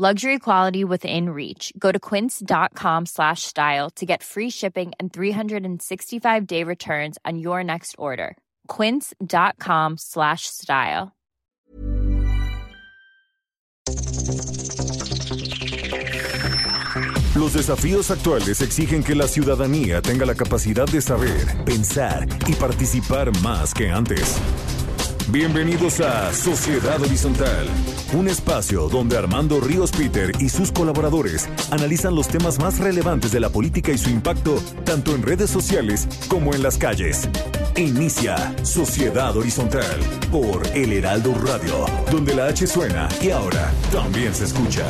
Luxury quality within reach. Go to quince.com slash style to get free shipping and 365-day returns on your next order. quince.com slash style. Los desafíos actuales exigen que la ciudadanía tenga la capacidad de saber, pensar y participar más que antes. Bienvenidos a Sociedad Horizontal, un espacio donde Armando Ríos Peter y sus colaboradores analizan los temas más relevantes de la política y su impacto tanto en redes sociales como en las calles. Inicia Sociedad Horizontal por El Heraldo Radio, donde la H suena y ahora también se escucha.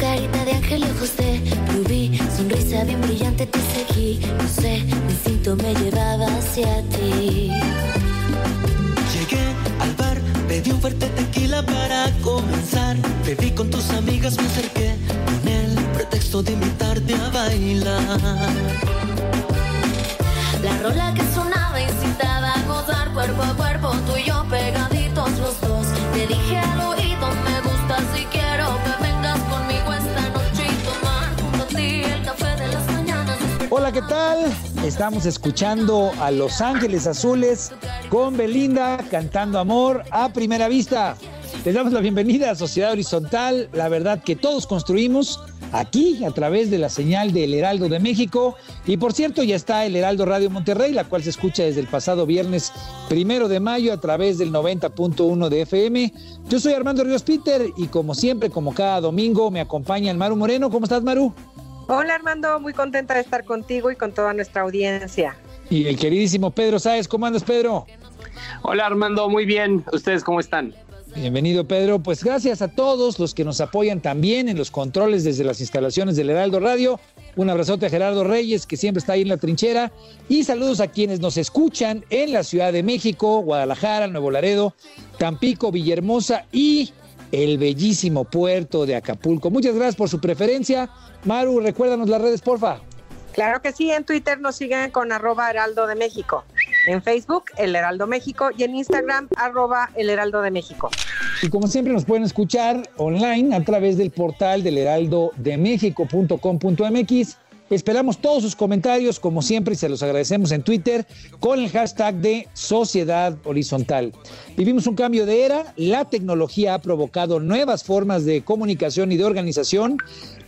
Carita de ángel y ojos de sonrisa bien brillante te seguí, sé, instinto me llevaba hacia ti. Llegué al bar, pedí un fuerte tequila para comenzar. Te vi con tus amigas, me acerqué con el pretexto de invitarte a bailar. La rola que sonaba incitaba a gozar cuerpo a cuerpo, tú y yo pegaditos los dos. Te dije al oído, me gusta si quiero que vengas conmigo esta noche y tomar junto a ti el café de las mañanas. Hola, ¿qué tal? Estamos escuchando a Los Ángeles Azules con Belinda cantando amor a primera vista. Les damos la bienvenida a Sociedad Horizontal, la verdad que todos construimos aquí a través de la señal del Heraldo de México. Y por cierto, ya está el Heraldo Radio Monterrey, la cual se escucha desde el pasado viernes primero de mayo a través del 90.1 de FM. Yo soy Armando Ríos Peter y como siempre, como cada domingo, me acompaña el Maru Moreno. ¿Cómo estás, Maru? Hola Armando, muy contenta de estar contigo y con toda nuestra audiencia. Y el queridísimo Pedro Sáez. ¿Cómo andas, Pedro? Hola Armando, muy bien. ¿Ustedes cómo están? Bienvenido Pedro, pues gracias a todos los que nos apoyan también en los controles desde las instalaciones del Heraldo Radio. Un abrazote a Gerardo Reyes, que siempre está ahí en la trinchera. Y saludos a quienes nos escuchan en la Ciudad de México, Guadalajara, Nuevo Laredo, Tampico, Villahermosa y el bellísimo puerto de Acapulco. Muchas gracias por su preferencia. Maru, recuérdanos las redes, porfa. Claro que sí, en Twitter nos siguen con arroba heraldo de México. En Facebook, El Heraldo México y en Instagram, arroba El Heraldo de México. Y como siempre nos pueden escuchar online a través del portal del heraldodemexico.com.mx. Esperamos todos sus comentarios, como siempre, y se los agradecemos en Twitter con el hashtag de Sociedad Horizontal. Vivimos un cambio de era, la tecnología ha provocado nuevas formas de comunicación y de organización,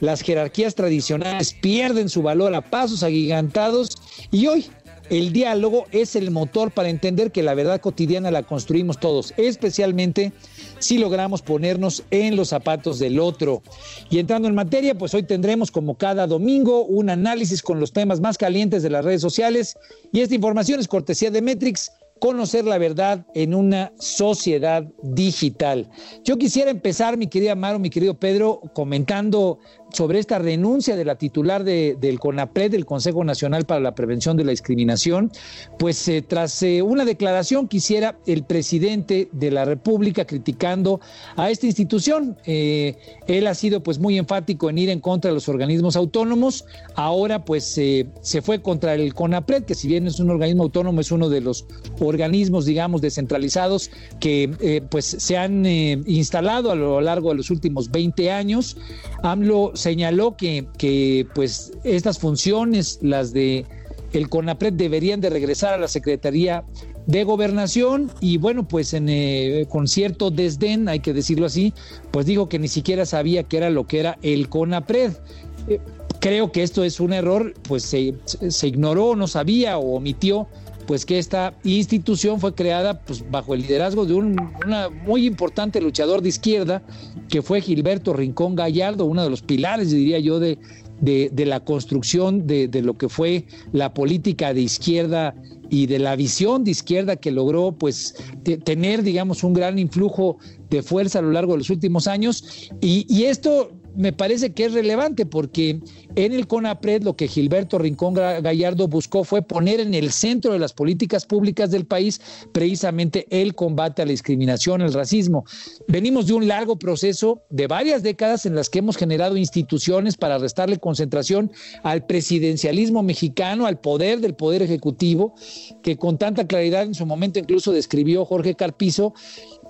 las jerarquías tradicionales pierden su valor a pasos agigantados. Y hoy el diálogo es el motor para entender que la verdad cotidiana la construimos todos, especialmente si logramos ponernos en los zapatos del otro. Y entrando en materia, pues hoy tendremos como cada domingo un análisis con los temas más calientes de las redes sociales y esta información es cortesía de Metrix conocer la verdad en una sociedad digital. Yo quisiera empezar, mi querida Maro, mi querido Pedro, comentando sobre esta renuncia de la titular de, del CONAPRED, del Consejo Nacional para la Prevención de la Discriminación, pues eh, tras eh, una declaración que hiciera el presidente de la República criticando a esta institución. Eh, él ha sido pues muy enfático en ir en contra de los organismos autónomos. Ahora pues se fue contra el CONAPRED, que si bien es un organismo autónomo, es uno de los organismos, digamos, descentralizados que pues se han instalado a lo largo de los últimos 20 años. AMLO señaló que, que pues estas funciones, las de el CONAPRED, deberían de regresar a la Secretaría de Gobernación y bueno, pues en, eh, con cierto desdén, hay que decirlo así, pues dijo que ni siquiera sabía qué era lo que era el CONAPRED. Eh, creo que esto es un error, pues se, se ignoró, no sabía o omitió pues que esta institución fue creada pues, bajo el liderazgo de un muy importante luchador de izquierda, que fue Gilberto Rincón Gallardo, uno de los pilares, diría yo, de, de, la construcción de, lo que fue la política de izquierda y de la visión de izquierda que logró pues tener, digamos, un gran influjo de fuerza a lo largo de los últimos años. Y esto me parece que es relevante porque en el CONAPRED lo que Gilberto Rincón Gallardo buscó fue poner en el centro de las políticas públicas del país precisamente el combate a la discriminación, el racismo. Venimos de un largo proceso de varias décadas en las que hemos generado instituciones para restarle concentración al presidencialismo mexicano, al poder del poder ejecutivo, que con tanta claridad en su momento incluso describió Jorge Carpizo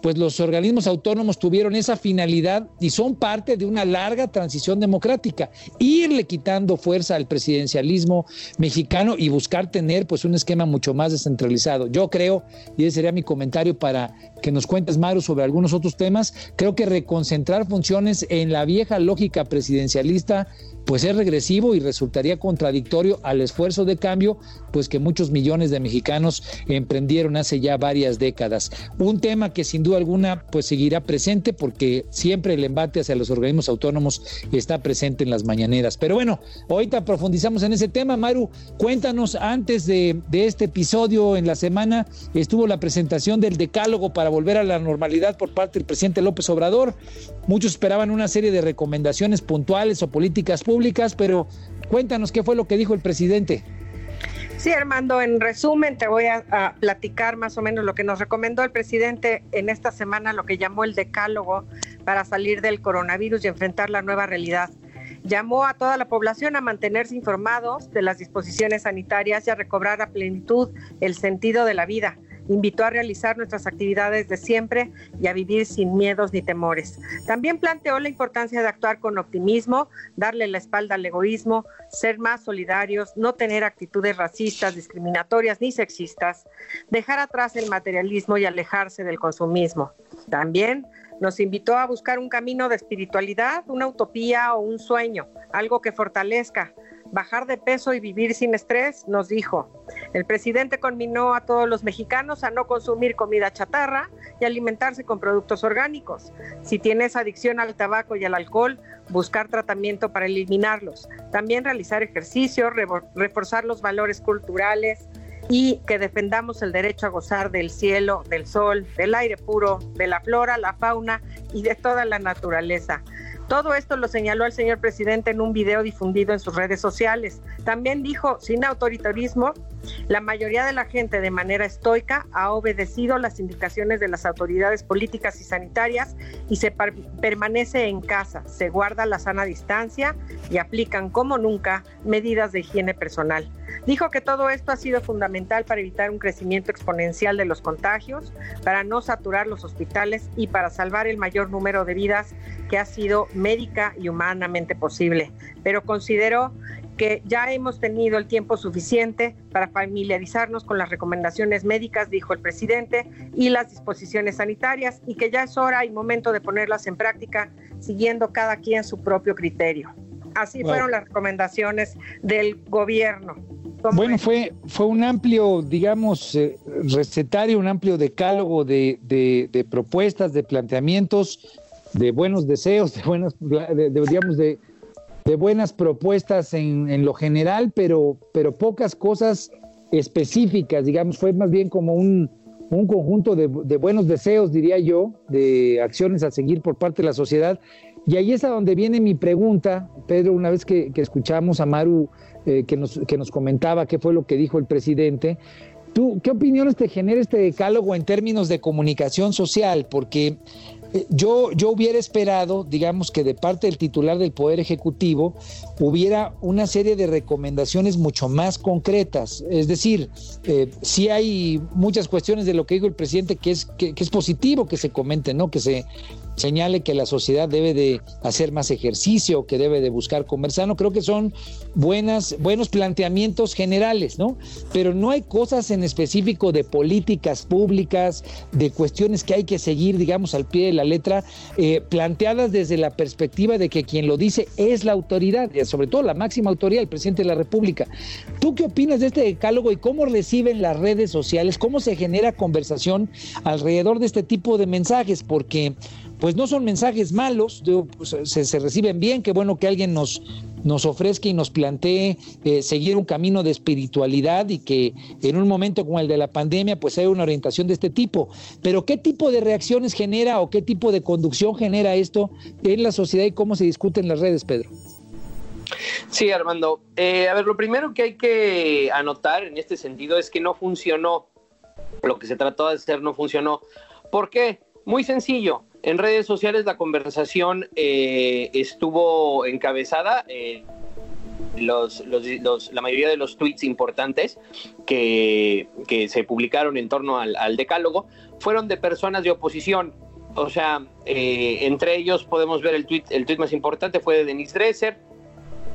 pues los organismos autónomos tuvieron esa finalidad y son parte de una larga transición democrática, irle quitando fuerza al presidencialismo mexicano y buscar tener pues un esquema mucho más descentralizado. Yo creo, y ese sería mi comentario para que nos cuentes, Maru, sobre algunos otros temas, creo que reconcentrar funciones en la vieja lógica presidencialista pues es regresivo y resultaría contradictorio al esfuerzo de cambio, pues que muchos millones de mexicanos emprendieron hace ya varias décadas. Un tema que sin duda alguna pues seguirá presente porque siempre el embate hacia los organismos autónomos está presente en las mañaneras. Pero bueno, ahorita profundizamos en ese tema. Maru, cuéntanos, antes de, de este episodio en la semana estuvo la presentación del decálogo para volver a la normalidad por parte del presidente López Obrador. Muchos esperaban una serie de recomendaciones puntuales o políticas públicas, pero cuéntanos qué fue lo que dijo el presidente. Sí, Armando, en resumen te voy a, platicar más o menos lo que nos recomendó el presidente en esta semana, lo que llamó el decálogo para salir del coronavirus y enfrentar la nueva realidad. Llamó a toda la población a mantenerse informados de las disposiciones sanitarias y a recobrar a plenitud el sentido de la vida invitó a realizar nuestras actividades de siempre y a vivir sin miedos ni temores. También planteó la importancia de actuar con optimismo, darle la espalda al egoísmo, ser más solidarios, no tener actitudes racistas, discriminatorias ni sexistas, dejar atrás el materialismo y alejarse del consumismo. También nos invitó a buscar un camino de espiritualidad, una utopía o un sueño, algo que fortalezca, bajar de peso y vivir sin estrés, nos dijo. El presidente conminó a todos los mexicanos a no consumir comida chatarra y alimentarse con productos orgánicos. Si tienes adicción al tabaco y al alcohol, buscar tratamiento para eliminarlos. También realizar ejercicio, reforzar los valores culturales y que defendamos el derecho a gozar del cielo, del sol, del aire puro, de la flora, la fauna y de toda la naturaleza. Todo esto lo señaló el señor presidente en un video difundido en sus redes sociales. También dijo, sin autoritarismo, la mayoría de la gente de manera estoica ha obedecido las indicaciones de las autoridades políticas y sanitarias y se permanece en casa, se guarda la sana distancia y aplican como nunca medidas de higiene personal. Dijo que todo esto ha sido fundamental para evitar un crecimiento exponencial de los contagios, para no saturar los hospitales y para salvar el mayor número de vidas que ha sido médica y humanamente posible. Pero consideró que ya hemos tenido el tiempo suficiente para familiarizarnos con las recomendaciones médicas, dijo el presidente, y las disposiciones sanitarias, y que ya es hora y momento de ponerlas en práctica, siguiendo cada quien su propio criterio. Así fueron las recomendaciones del gobierno. Bueno, fue, fue un amplio, digamos, eh, recetario, un amplio decálogo de, de, propuestas, de planteamientos, de buenos deseos, de buenas, digamos, de, de buenas propuestas en, en, lo general, pero, pero pocas cosas específicas, digamos, fue más bien como un, un conjunto de, de, buenos deseos, diría yo, de acciones a seguir por parte de la sociedad. Y ahí es a donde viene mi pregunta, Pedro, una vez que, que escuchamos a Maru eh, que, nos, que nos comentaba qué fue lo que dijo el presidente. ¿Tú qué opiniones te genera este decálogo en términos de comunicación social? Porque eh, yo, yo hubiera esperado, digamos, que de parte del titular del Poder Ejecutivo hubiera una serie de recomendaciones mucho más concretas. Es decir, eh, sí hay muchas cuestiones de lo que dijo el presidente que es, que, que es positivo que se comente, ¿no? Que se, señale que la sociedad debe de hacer más ejercicio, que debe de buscar comer sano. Creo que son buenas, buenos planteamientos generales, ¿no? Pero no hay cosas en específico de políticas públicas, de cuestiones que hay que seguir, digamos, al pie de la letra, eh, planteadas desde la perspectiva de que quien lo dice es la autoridad, sobre todo la máxima autoridad, el presidente de la República. ¿Tú qué opinas de este decálogo y cómo reciben las redes sociales, cómo se genera conversación alrededor de este tipo de mensajes? Porque pues no son mensajes malos, pues, se, reciben bien, qué bueno que alguien nos, nos ofrezca y nos plantee eh, seguir un camino de espiritualidad y que en un momento como el de la pandemia pues haya una orientación de este tipo. Pero ¿qué tipo de reacciones genera o qué tipo de conducción genera esto en la sociedad y cómo se discute en las redes, Pedro? Sí, Armando. Eh, a ver, lo primero que hay que anotar en este sentido es que no funcionó. Lo que se trató de hacer no funcionó. ¿Por qué? Muy sencillo. En redes sociales la conversación eh, estuvo encabezada. Eh, los, la mayoría de los tweets importantes que, se publicaron en torno al, decálogo fueron de personas de oposición. O sea, entre ellos podemos ver el tweet, el tweet más importante fue de Denise Dresser,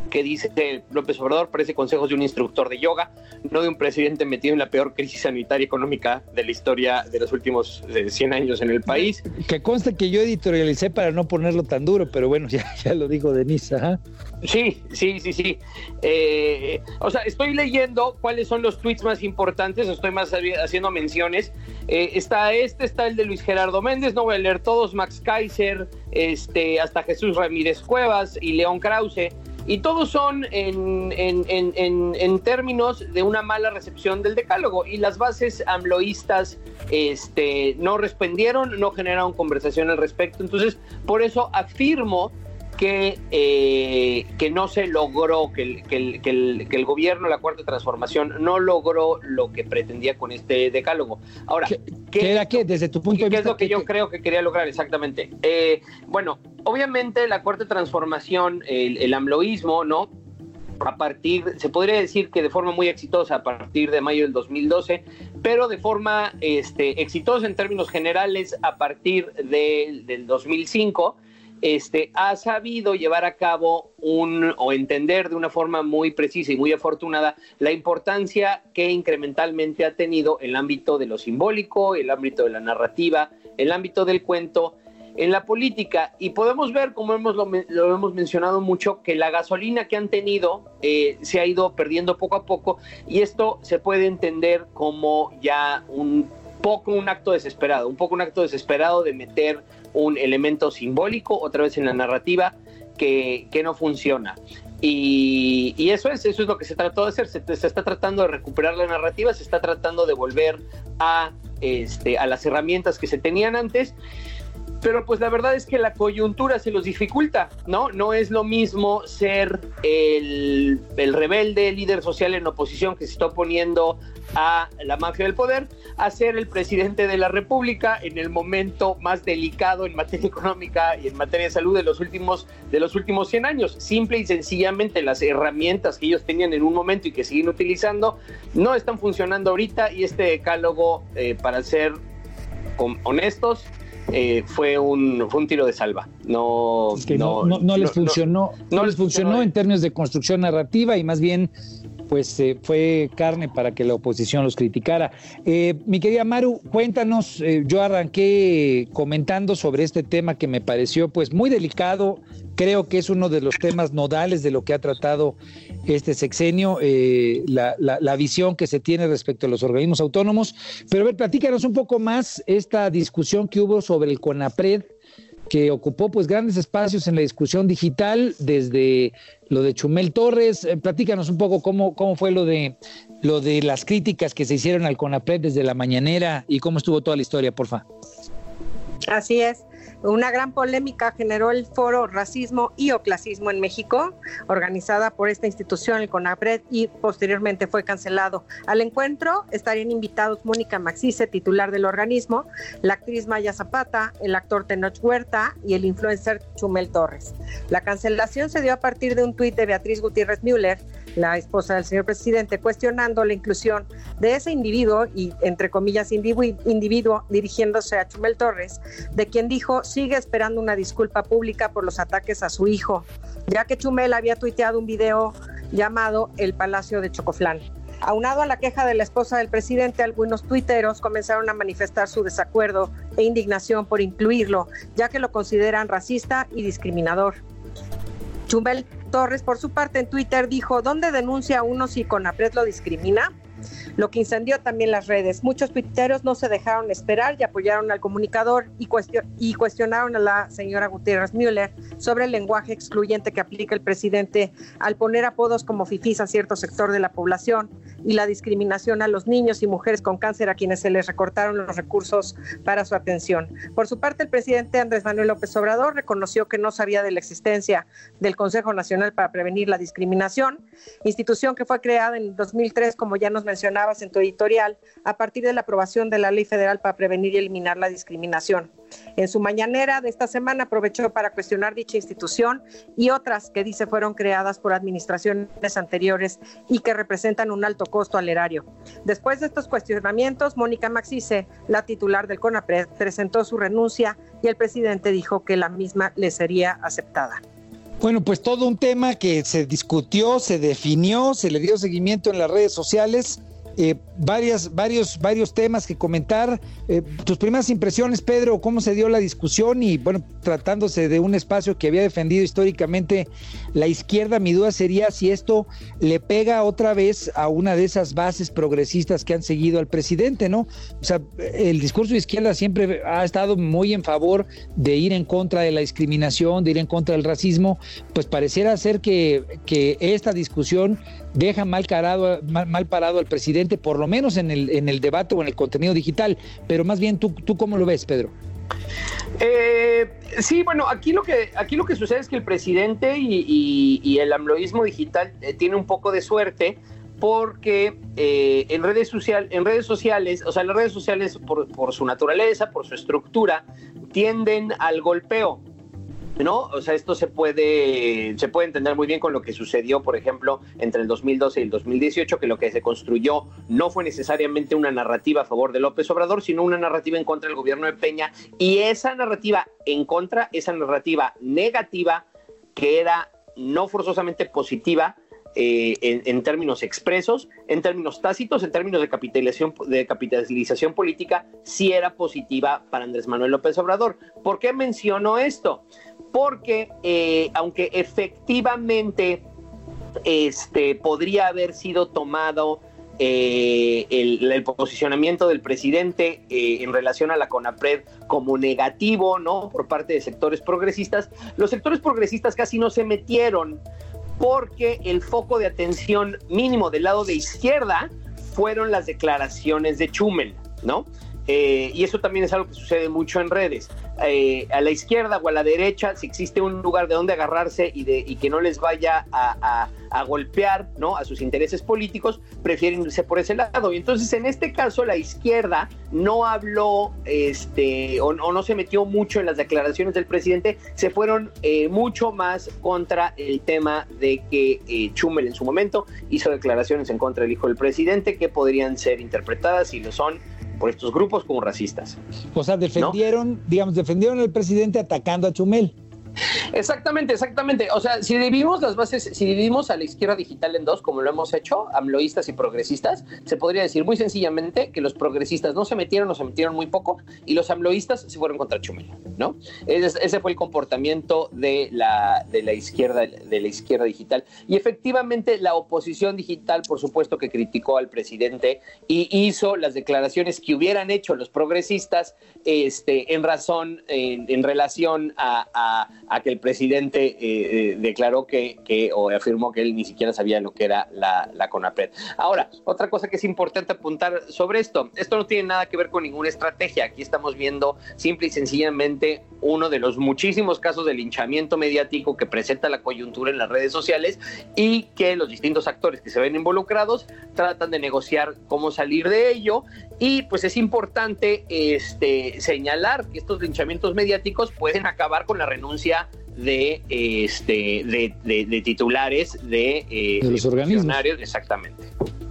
que dice López Obrador parece consejos de un instructor de yoga, no de un presidente metido en la peor crisis sanitaria y económica de la historia de los últimos 100 eh, años en el país. Que conste que yo editorialicé para no ponerlo tan duro, pero bueno, ya, ya lo dijo Denise. Sí, sí, sí, sí. Eh, o sea, estoy leyendo cuáles son los tweets más importantes, estoy más haciendo menciones. Eh, está este, está el de Luis Gerardo Méndez, no voy a leer todos, Max Kaiser, este, hasta Jesús Ramírez Cuevas y León Krause. Y todos son en, en, términos de una mala recepción del decálogo. Y las bases amloístas este, no respondieron, no generaron conversación al respecto. Entonces, por eso afirmo que, eh, que no se logró, que el, que, el, que, el, gobierno, la cuarta transformación, no logró lo que pretendía con este decálogo. Ahora, ¿qué, era qué? Desde tu punto de vista. ¿Qué es lo que yo creo que quería lograr exactamente? Eh, bueno, obviamente la cuarta transformación, el, el amloísmo, ¿no? a partir, se podría decir que de forma muy exitosa a partir de mayo del 2012, pero de forma este, exitosa en términos generales a partir de, del 2005 este, ha sabido llevar a cabo un, o entender de una forma muy precisa y muy afortunada la importancia que incrementalmente ha tenido el ámbito de lo simbólico, el ámbito de la narrativa, el ámbito del cuento en la política. Y podemos ver, como hemos, lo, hemos mencionado mucho, que la gasolina que han tenido eh, se ha ido perdiendo poco a poco y esto se puede entender como ya un poco un acto desesperado, un poco un acto desesperado de meter un elemento simbólico otra vez en la narrativa que, no funciona. Y, eso es, eso es lo que se trató de hacer. Se, está tratando de recuperar la narrativa, se está tratando de volver a, este, a las herramientas que se tenían antes. Pero pues la verdad es que la coyuntura se los dificulta, ¿no? No es lo mismo ser el, el rebelde, líder social en oposición que se está oponiendo a la mafia del poder, a ser el presidente de la República en el momento más delicado en materia económica y en materia de salud de los últimos, de los últimos 100 años. Simple y sencillamente las herramientas que ellos tenían en un momento y que siguen utilizando no están funcionando ahorita y este decálogo, eh, para ser honestos, eh, fue, un, fue un tiro de salva. No, no, no, les funcionó, no, les funcionó en términos de construcción narrativa y más bien pues eh, fue carne para que la oposición los criticara. Eh, mi querida Maru, cuéntanos, eh, yo arranqué comentando sobre este tema que me pareció pues muy delicado, creo que es uno de los temas nodales de lo que ha tratado este sexenio, la, la, visión que se tiene respecto a los organismos autónomos, pero a ver, platícanos un poco más esta discusión que hubo sobre el CONAPRED, que ocupó pues grandes espacios en la discusión digital, desde lo de Chumel Torres. Eh, platícanos un poco cómo, cómo fue lo de lo de las críticas que se hicieron al CONAPRED desde la mañanera y cómo estuvo toda la historia, porfa. Así es. Una gran polémica generó el foro Racismo y o Clasismo en México, organizada por esta institución, el CONAPRED, y posteriormente fue cancelado. Al encuentro estarían invitados Mónica Maxice, titular del organismo, la actriz Maya Zapata, el actor Tenoch Huerta y el influencer Chumel Torres. La cancelación se dio a partir de un tuit de Beatriz Gutiérrez Müller, la esposa del señor presidente, cuestionando la inclusión de ese individuo y, entre comillas, individuo, dirigiéndose a Chumel Torres, de quien dijo sigue esperando una disculpa pública por los ataques a su hijo, ya que Chumel había tuiteado un video llamado El Palacio de Chocoflán. Aunado a la queja de la esposa del presidente, algunos tuiteros comenzaron a manifestar su desacuerdo e indignación por incluirlo, ya que lo consideran racista y discriminador. Chumel Torres, por su parte, en Twitter dijo, ¿dónde denuncia uno si Conapred lo discrimina? Lo que incendió también las redes. Muchos tuiteros no se dejaron esperar y apoyaron al comunicador y, y cuestionaron a la señora Gutiérrez Müller sobre el lenguaje excluyente que aplica el presidente al poner apodos como fifís a cierto sector de la población y la discriminación a los niños y mujeres con cáncer a quienes se les recortaron los recursos para su atención. Por su parte, el presidente Andrés Manuel López Obrador reconoció que no sabía de la existencia del Consejo Nacional para Prevenir la Discriminación, institución que fue creada en 2003, como ya nos mencionabas en tu editorial, a partir de la aprobación de la Ley Federal para Prevenir y Eliminar la Discriminación. En su mañanera de esta semana aprovechó para cuestionar dicha institución y otras que dice fueron creadas por administraciones anteriores y que representan un alto costo al erario. Después de estos cuestionamientos, Mónica Maxice, la titular del CONAPRED, presentó su renuncia y el presidente dijo que la misma le sería aceptada. Bueno, pues todo un tema que se discutió, se definió, se le dio seguimiento en las redes sociales eh, varias, varios, varios temas que comentar. Eh, tus primeras impresiones, Pedro, cómo se dio la discusión y, bueno, tratándose de un espacio que había defendido históricamente la izquierda, mi duda sería si esto le pega otra vez a una de esas bases progresistas que han seguido al presidente, ¿no? O sea, el discurso de izquierda siempre ha estado muy en favor de ir en contra de la discriminación, de ir en contra del racismo, pues pareciera ser que, que esta discusión deja mal, parado al presidente, por lo menos en el, en el debate o en el contenido digital. Pero más bien, ¿tú, tú cómo lo ves, Pedro? Eh, sí, bueno, aquí lo que aquí lo que sucede es que el presidente y, el amloísmo digital eh, tiene un poco de suerte porque eh, en redes social, en redes sociales, o sea, las redes sociales por, por su naturaleza, por su estructura, tienden al golpeo. ¿No? O sea, esto se puede, se puede entender muy bien con lo que sucedió, por ejemplo, entre el 2012 y el 2018, que lo que se construyó no fue necesariamente una narrativa a favor de López Obrador, sino una narrativa en contra del gobierno de Peña. Y esa narrativa en contra, esa narrativa negativa, que era no forzosamente positiva, eh, en, términos expresos, en términos tácitos, en términos de capitalización, de capitalización política, sí era positiva para Andrés Manuel López Obrador. ¿Por qué menciono esto? Porque eh, aunque efectivamente este, podría haber sido tomado eh, el, posicionamiento del presidente eh, en relación a la CONAPRED como negativo, ¿no? Por parte de sectores progresistas, los sectores progresistas casi no se metieron porque el foco de atención mínimo del lado de izquierda fueron las declaraciones de Chumel, ¿no? Y eso también es algo que sucede mucho en redes. Eh, a la izquierda o a la derecha, si existe un lugar de donde agarrarse y, de, y que no les vaya a, golpear ¿no? a sus intereses políticos, prefieren irse por ese lado. Y entonces en este caso la izquierda no habló este, o, no se metió mucho en las declaraciones del presidente, se fueron eh, mucho más contra el tema de que eh, Chumel en su momento hizo declaraciones en contra del hijo del presidente que podrían ser interpretadas y lo son por estos grupos como racistas. O sea, defendieron, digamos, defendieron al presidente atacando a Chumel. Exactamente, exactamente. O sea, si dividimos las bases, si dividimos a la izquierda digital en dos, como lo hemos hecho, amloístas y progresistas, se podría decir muy sencillamente que los progresistas no se metieron o se metieron muy poco y los amloístas se fueron contra Chumel, ¿no? Ese, fue el comportamiento de la, de la izquierda, de la izquierda digital. Y efectivamente la oposición digital, por supuesto, que criticó al presidente y hizo las declaraciones que hubieran hecho los progresistas este, en razón, en, relación a a que el presidente eh, eh, declaró que, que, o afirmó que él ni siquiera sabía lo que era la, la CONAPRED. Ahora, otra cosa que es importante apuntar sobre esto, esto no tiene nada que ver con ninguna estrategia, aquí estamos viendo simple y sencillamente uno de los muchísimos casos de linchamiento mediático que presenta la coyuntura en las redes sociales y que los distintos actores que se ven involucrados tratan de negociar cómo salir de ello y pues es importante este, señalar que estos linchamientos mediáticos pueden acabar con la renuncia de este de, titulares de, eh, los organismos exactamente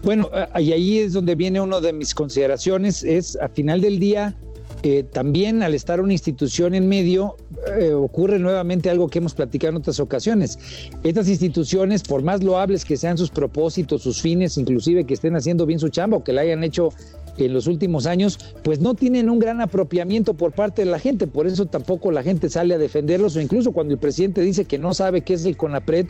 bueno y ahí es donde viene una de mis consideraciones es a final del día eh, también al estar una institución en medio, eh, ocurre nuevamente algo que hemos platicado en otras ocasiones. Estas instituciones, por más loables que sean sus propósitos, sus fines, inclusive que estén haciendo bien su chamba o que la hayan hecho en los últimos años, pues no tienen un gran apropiamiento por parte de la gente, por eso tampoco la gente sale a defenderlos o incluso cuando el presidente dice que no sabe qué es el CONAPRED,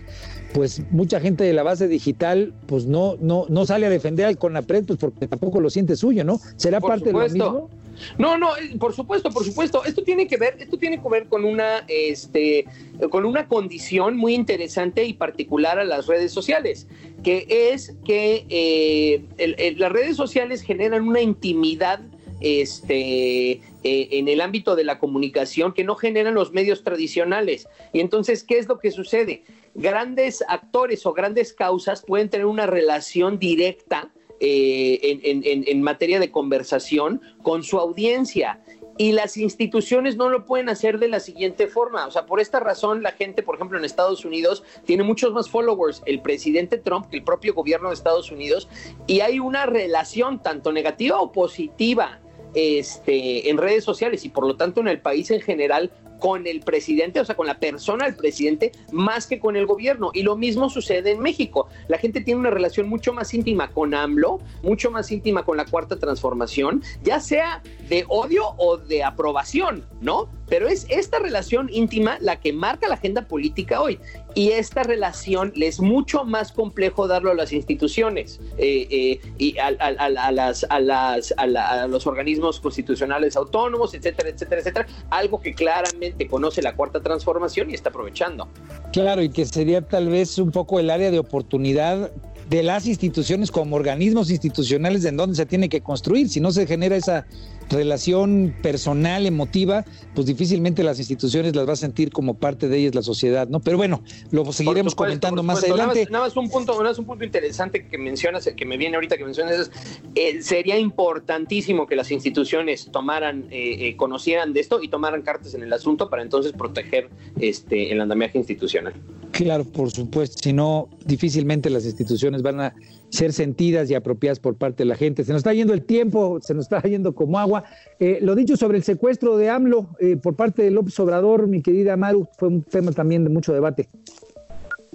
pues mucha gente de la base digital pues no no no sale a defender al CONAPRED pues porque tampoco lo siente suyo, ¿no? ¿Será parte de lo mismo? No, no, eh, por supuesto, por supuesto. Esto tiene que ver, esto tiene que ver con una, este, con una condición muy interesante y particular a las redes sociales, que es que eh, las redes sociales generan una intimidad este, eh, en el ámbito de la comunicación que no generan los medios tradicionales. Y entonces, ¿qué es lo que sucede? Grandes actores o grandes causas pueden tener una relación directa eh, en, materia de conversación con su audiencia. Y las instituciones no lo pueden hacer de la siguiente forma. O sea, por esta razón, la gente, por ejemplo, en Estados Unidos tiene muchos más followers, el presidente Trump, que el propio gobierno de Estados Unidos, y hay una relación tanto negativa o positiva este, en redes sociales y por lo tanto en el país en general con el presidente, o sea, con la persona del presidente, más que con el gobierno. Y lo mismo sucede en México. La gente tiene una relación mucho más íntima con AMLO, mucho más íntima con la cuarta transformación, ya sea de odio o de aprobación, ¿no? Pero es esta relación íntima la que marca la agenda política hoy. Y esta relación le es mucho más complejo darlo a las instituciones eh, eh, y a, las, a, las, a los organismos constitucionales autónomos, etcétera, etcétera, etcétera. Algo que claramente conoce la cuarta transformación y está aprovechando. Claro, y que sería tal vez un poco el área de oportunidad de las instituciones como organismos institucionales en donde se tiene que construir. Si no se genera esa relación personal, emotiva, pues difícilmente las instituciones las va a sentir como parte de ellas la sociedad, ¿no? Pero bueno, lo seguiremos comentando más adelante. Nada más, un punto, nada más un punto interesante que mencionas, que me viene ahorita que mencionas, es, eh, sería importantísimo que las instituciones tomaran, eh, eh, conocieran de esto y tomaran cartas en el asunto para entonces proteger este el andamiaje institucional. Claro, por supuesto, si no, difícilmente las instituciones van a ser sentidas y apropiadas por parte de la gente. Se nos está yendo el tiempo, se nos está yendo como agua. Eh, lo dicho sobre el secuestro de AMLO eh, por parte de López Obrador, mi querida Maru, fue un tema también de mucho debate.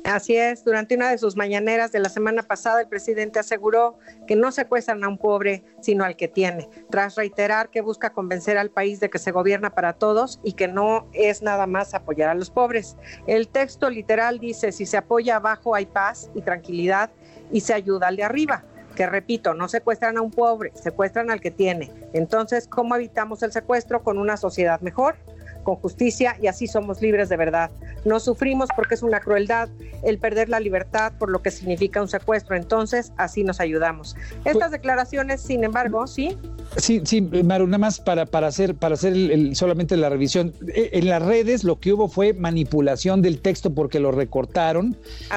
Así es, durante una de sus mañaneras de la semana pasada, el presidente aseguró que no secuestran a un pobre, sino al que tiene, tras reiterar que busca convencer al país de que se gobierna para todos y que no es nada más apoyar a los pobres. El texto literal dice, si se apoya abajo hay paz y tranquilidad y se ayuda al de arriba. Que repito, no secuestran a un pobre, secuestran al que tiene. Entonces, ¿cómo evitamos el secuestro con una sociedad mejor? Con justicia y así somos libres de verdad. No sufrimos porque es una crueldad el perder la libertad por lo que significa un secuestro, entonces así nos ayudamos. Estas declaraciones, sin embargo, sí. Sí, sí, Maru, nada más para, para hacer, para hacer solamente la revisión. E, en las redes lo que hubo fue manipulación del texto porque lo recortaron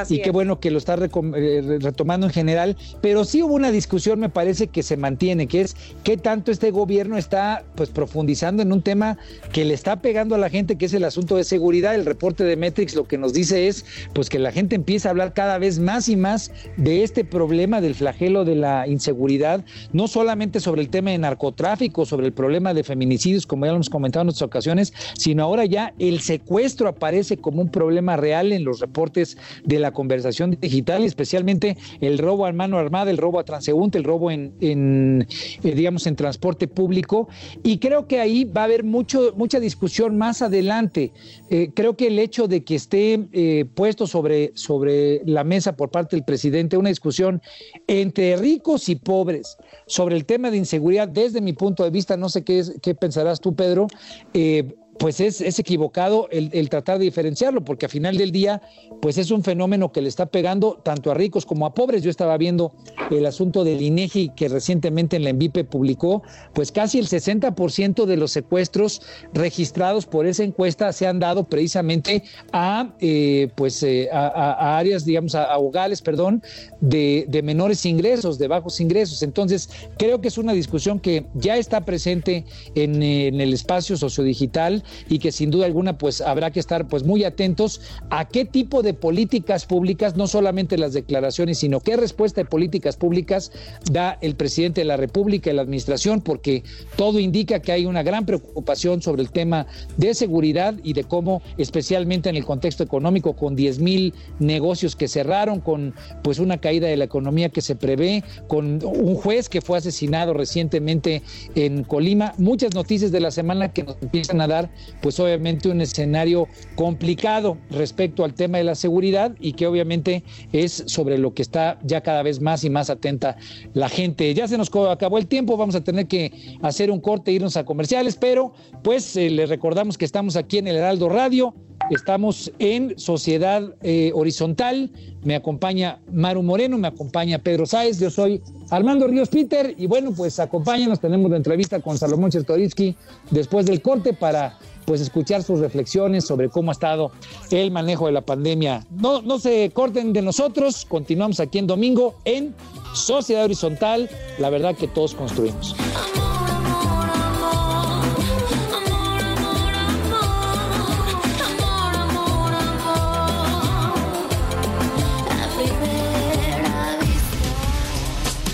y qué bueno que lo está eh, retomando en general, pero sí hubo una discusión, me parece que se mantiene, que es qué tanto este gobierno está pues profundizando en un tema que le está pegando a la gente, que es el asunto de seguridad. El reporte de Metrix lo que nos dice es pues que la gente empieza a hablar cada vez más y más de este problema del flagelo de la inseguridad, no solamente sobre el tema de narcotráfico, sobre el problema de feminicidios, como ya lo hemos comentado en otras ocasiones, sino ahora ya el secuestro aparece como un problema real en los reportes de la conversación digital, especialmente el robo a mano armada, el robo a transeúnte, el robo en, en eh, digamos, en transporte público. Y creo que ahí va a haber mucho, mucha discusión más adelante. Eh, creo que el hecho de que esté eh, puesto sobre, sobre la mesa por parte del presidente una discusión entre ricos y pobres sobre el tema de inseguridad, desde mi punto de vista, no sé qué, qué pensarás tú, Pedro, eh, pues es, es equivocado el, tratar de diferenciarlo, porque a final del día, pues es un fenómeno que le está pegando tanto a ricos como a pobres. Yo estaba viendo el asunto del INEGI que recientemente en la ENVIPE publicó, pues casi el 60% de los secuestros registrados por esa encuesta se han dado precisamente a, eh, pues, eh, a, a, áreas, digamos, a, hogares, perdón, de, de menores ingresos, de bajos ingresos. Entonces, creo que es una discusión que ya está presente en, en el espacio sociodigital y que sin duda alguna pues habrá que estar pues muy atentos a qué tipo de políticas públicas, no solamente las declaraciones, sino qué respuesta de políticas públicas da el presidente de la República y la administración, porque todo indica que hay una gran preocupación sobre el tema de seguridad y de cómo, especialmente en el contexto económico, con 10 mil negocios que cerraron, con pues una caída de la economía que se prevé, con un juez que fue asesinado recientemente en Colima, muchas noticias de la semana que nos empiezan a dar pues obviamente un escenario complicado respecto al tema de la seguridad y que obviamente es sobre lo que está ya cada vez más y más atenta la gente. Ya se nos acabó el tiempo, vamos a tener que hacer un corte, irnos a comerciales, pero pues eh, les recordamos que estamos aquí en el Heraldo Radio, estamos en Sociedad eh, Horizontal, me acompaña Maru Moreno, me acompaña Pedro Sáez, yo soy Armando Ríos Peter. Y bueno, pues acompáñanos, tenemos la entrevista con Salomón Chertoritsky después del corte para pues escuchar sus reflexiones sobre cómo ha estado el manejo de la pandemia. No, no se corten de nosotros, continuamos aquí en domingo en Sociedad Horizontal, la verdad que todos construimos.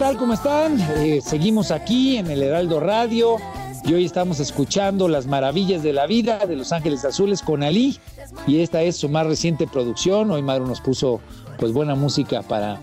Tal? ¿Cómo están? Eh, seguimos aquí en el Heraldo Radio y hoy estamos escuchando las maravillas de la vida de Los Ángeles Azules con Ali y esta es su más reciente producción. Hoy Madro nos puso pues buena música para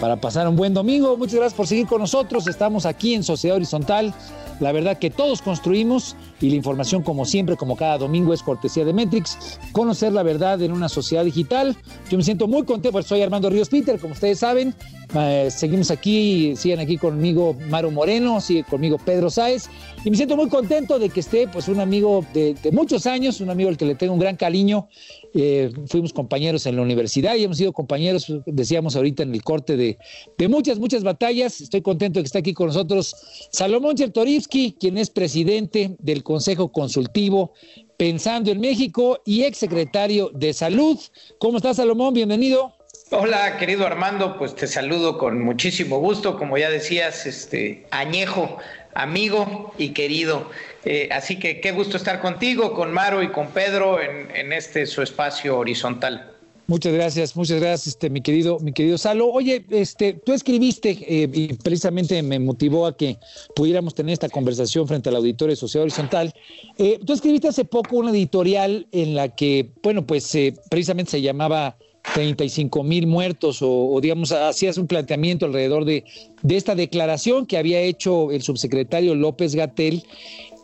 para pasar un buen domingo. Muchas gracias por seguir con nosotros. Estamos aquí en Sociedad Horizontal. La verdad que todos construimos y la información como siempre, como cada domingo, es cortesía de Metrix. Conocer la verdad en una sociedad digital. Yo me siento muy contento, porque soy Armando Ríos Peter, como ustedes saben. Eh, seguimos aquí, siguen aquí conmigo Maru Moreno, sigue conmigo Pedro Sáez. Y me siento muy contento de que esté pues un amigo de, de muchos años, un amigo al que le tengo un gran cariño eh, fuimos compañeros en la universidad y hemos sido compañeros, decíamos ahorita en el corte de, de muchas, muchas batallas. Estoy contento de que esté aquí con nosotros Salomón Chertorivsky, quien es presidente del Consejo Consultivo Pensando en México y exsecretario de Salud. ¿Cómo estás, Salomón? Bienvenido. Hola, querido Armando, pues te saludo con muchísimo gusto, como ya decías, este añejo, amigo y querido. Eh, así que qué gusto estar contigo, con Maro y con Pedro en, en este su espacio horizontal. Muchas gracias, muchas gracias, este, mi querido, mi querido Salo. Oye, este, tú escribiste eh, y precisamente me motivó a que pudiéramos tener esta conversación frente al auditorio de Sociedad Horizontal. Eh, tú escribiste hace poco una editorial en la que, bueno, pues eh, precisamente se llamaba 35 mil muertos o, o, digamos, hacías un planteamiento alrededor de, de esta declaración que había hecho el subsecretario López Gatel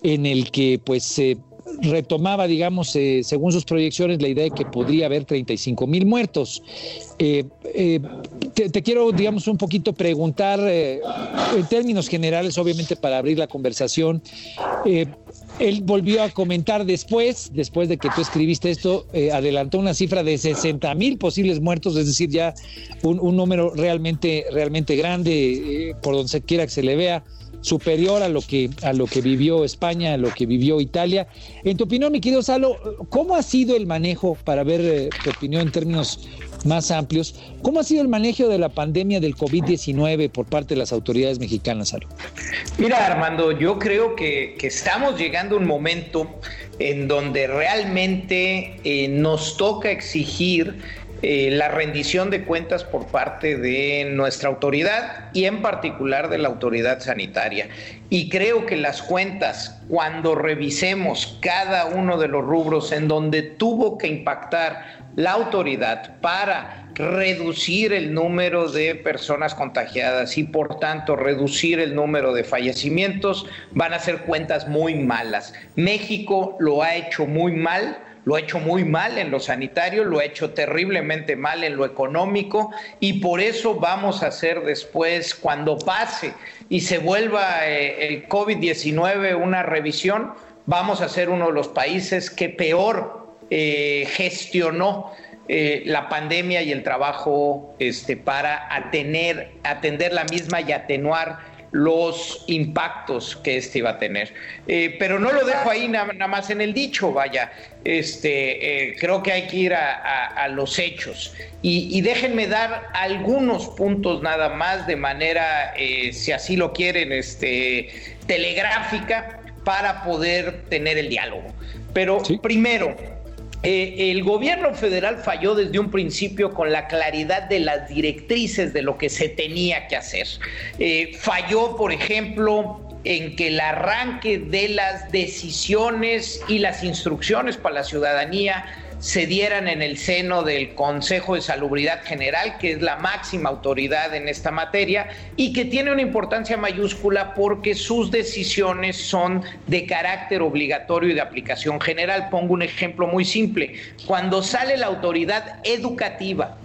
en el que pues eh, retomaba, digamos, eh, según sus proyecciones, la idea de que podría haber 35 mil muertos. Eh, eh, te, quiero, digamos, un poquito preguntar, eh, en términos generales, obviamente para abrir la conversación, él volvió a comentar después, después de que tú escribiste esto, adelantó una cifra de 60 mil posibles muertos, es decir, ya un, número realmente, realmente grande, por donde quiera que se le vea superior a lo que a lo que vivió España, a lo que vivió Italia. En tu opinión, mi querido Salo, ¿cómo ha sido el manejo, para ver eh, tu opinión en términos más amplios, cómo ha sido el manejo de la pandemia del COVID-19 por parte de las autoridades mexicanas, Salo? Mira, Armando, yo creo que, que estamos llegando a un momento en donde realmente eh, nos toca exigir eh, la rendición de cuentas por parte de nuestra autoridad y en particular de la autoridad sanitaria. Y creo que las cuentas, cuando revisemos cada uno de los rubros en donde tuvo que impactar la autoridad para reducir el número de personas contagiadas y por tanto reducir el número de fallecimientos, van a ser cuentas muy malas. México lo ha hecho muy mal lo ha hecho muy mal en lo sanitario, lo ha hecho terriblemente mal en lo económico y por eso vamos a hacer después, cuando pase y se vuelva eh, el COVID-19 una revisión, vamos a ser uno de los países que peor eh, gestionó eh, la pandemia y el trabajo este, para atender la misma y atenuar los impactos que este iba a tener. Eh, pero no lo dejo ahí nada, más en el dicho, vaya. Este, eh, creo que hay que ir a, los hechos. Y, déjenme dar algunos puntos nada más de manera, eh, si así lo quieren, este, telegráfica para poder tener el diálogo. Pero primero, eh, el gobierno federal falló desde un principio con la claridad de las directrices de lo que se tenía que hacer. Eh, falló, por ejemplo, en que el arranque de las decisiones y las instrucciones para la ciudadanía se dieran en el seno del Consejo de Salubridad General, que es la máxima autoridad en esta materia y que tiene una importancia mayúscula porque sus decisiones son de carácter obligatorio y de aplicación general. Pongo un ejemplo muy simple. Cuando sale la autoridad educativa,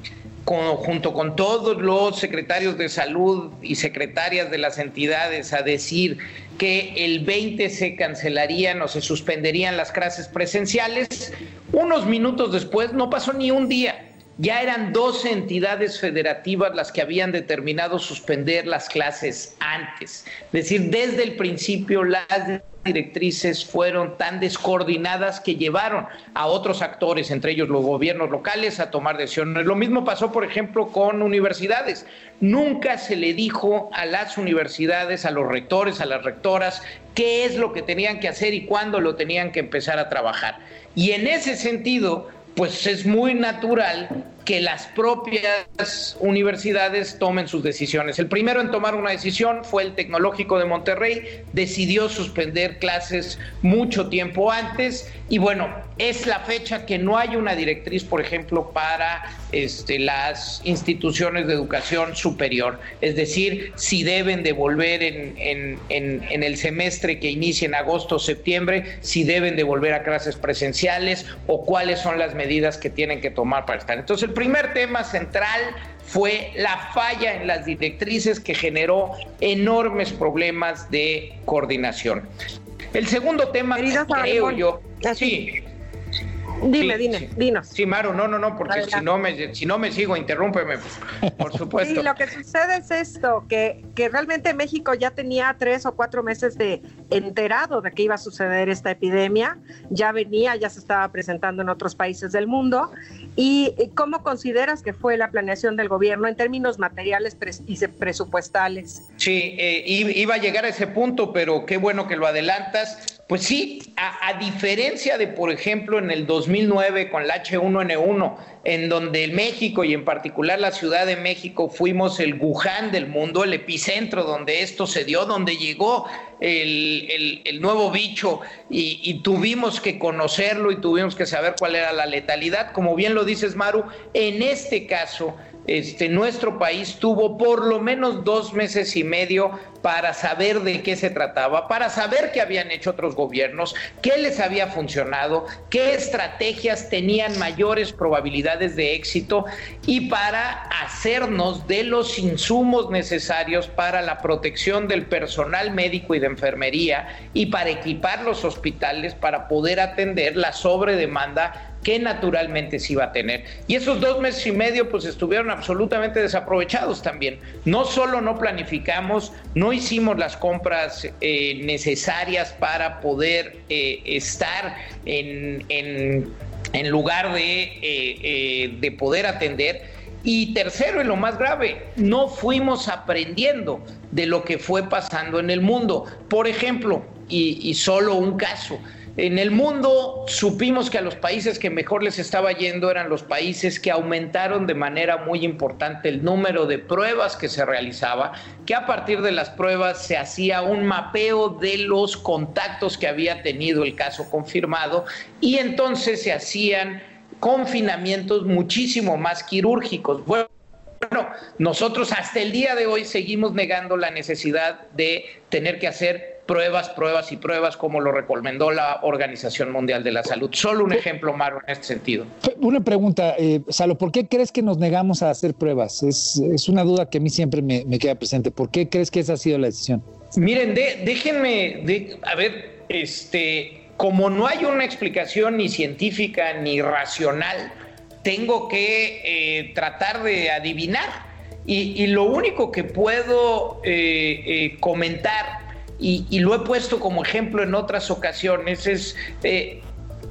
junto con todos los secretarios de salud y secretarias de las entidades a decir que el 20 se cancelarían o se suspenderían las clases presenciales. Unos minutos después, no pasó ni un día, ya eran 12 entidades federativas las que habían determinado suspender las clases antes. Es decir, desde el principio las directrices fueron tan descoordinadas que llevaron a otros actores, entre ellos los gobiernos locales, a tomar decisiones. Lo mismo pasó, por ejemplo, con universidades. Nunca se le dijo a las universidades, a los rectores, a las rectoras, qué es lo que tenían que hacer y cuándo lo tenían que empezar a trabajar. Y en ese sentido, pues es muy natural que las propias universidades tomen sus decisiones. El primero en tomar una decisión fue el Tecnológico de Monterrey, decidió suspender clases mucho tiempo antes y bueno, es la fecha que no hay una directriz, por ejemplo, para este, las instituciones de educación superior, es decir, si deben de volver en, en el semestre que inicia en agosto o septiembre, si deben de volver a clases presenciales o cuáles son las medidas que tienen que tomar para estar. Entonces, el primer tema central fue la falla en las directrices que generó enormes problemas de coordinación. El segundo tema, creo yo, sí, Dime, dime, dinos. Sí, Maru, no, no, no, porque si no, me, si no me sigo, interrúmpeme, por supuesto. Sí, lo que sucede es esto, que, que realmente México ya tenía tres o cuatro meses de enterado de que iba a suceder esta epidemia, ya venía, ya se estaba presentando en otros países del mundo. ¿Y cómo consideras que fue la planeación del gobierno en términos materiales y presupuestales? Sí, eh, iba a llegar a ese punto, pero qué bueno que lo adelantas pues sí, a, diferencia de, por ejemplo, en el 2009 con la H1N1, en donde México y en particular la Ciudad de México fuimos el Wuhan del mundo, el epicentro donde esto se dio, donde llegó el, nuevo bicho y, y, tuvimos que conocerlo y tuvimos que saber cuál era la letalidad. Como bien lo dices, Maru, en este caso este, nuestro país tuvo por lo menos dos meses y medio para saber de qué se trataba, para saber qué habían hecho otros gobiernos, qué les había funcionado, qué estrategias tenían mayores probabilidades de éxito y para hacernos de los insumos necesarios para la protección del personal médico y de enfermería y para equipar los hospitales para poder atender la sobredemanda que naturalmente se iba a tener. Y esos dos meses y medio pues estuvieron absolutamente desaprovechados también. No solo no planificamos, no hicimos las compras eh, necesarias para poder eh, estar en, en, lugar de, eh, de poder atender. Y tercero, y lo más grave, no fuimos aprendiendo de lo que fue pasando en el mundo. Por ejemplo, y solo un caso, En el mundo supimos que a los países que mejor les estaba yendo eran los países que aumentaron de manera muy importante el número de pruebas que se realizaba, que a partir de las pruebas se hacía un mapeo de los contactos que había tenido el caso confirmado y entonces se hacían confinamientos muchísimo más quirúrgicos. Bueno, nosotros hasta el día de hoy seguimos negando la necesidad de tener que hacer pruebas, pruebas y pruebas, como lo recomendó la Organización Mundial de la Salud. Solo un ejemplo, Maro, en este sentido. Una pregunta, eh, Salo, ¿por qué crees que nos negamos a hacer pruebas? Es, una duda que a mí siempre me, queda presente. ¿Por qué crees que esa ha sido la decisión? Miren, déjenme, de, a ver, este, como no hay una explicación ni científica ni racional, tengo que eh, tratar de adivinar. Y, lo único que puedo eh, comentar y, lo he puesto como ejemplo en otras ocasiones, es eh,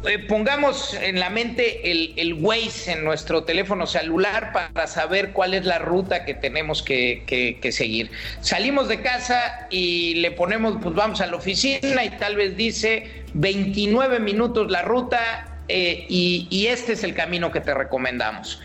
eh, pongamos en la mente el, el, Waze en nuestro teléfono celular para saber cuál es la ruta que tenemos que, seguir. Salimos de casa y le ponemos, pues vamos a la oficina y tal vez dice 29 minutos la ruta eh, y, y, este es el camino que te recomendamos.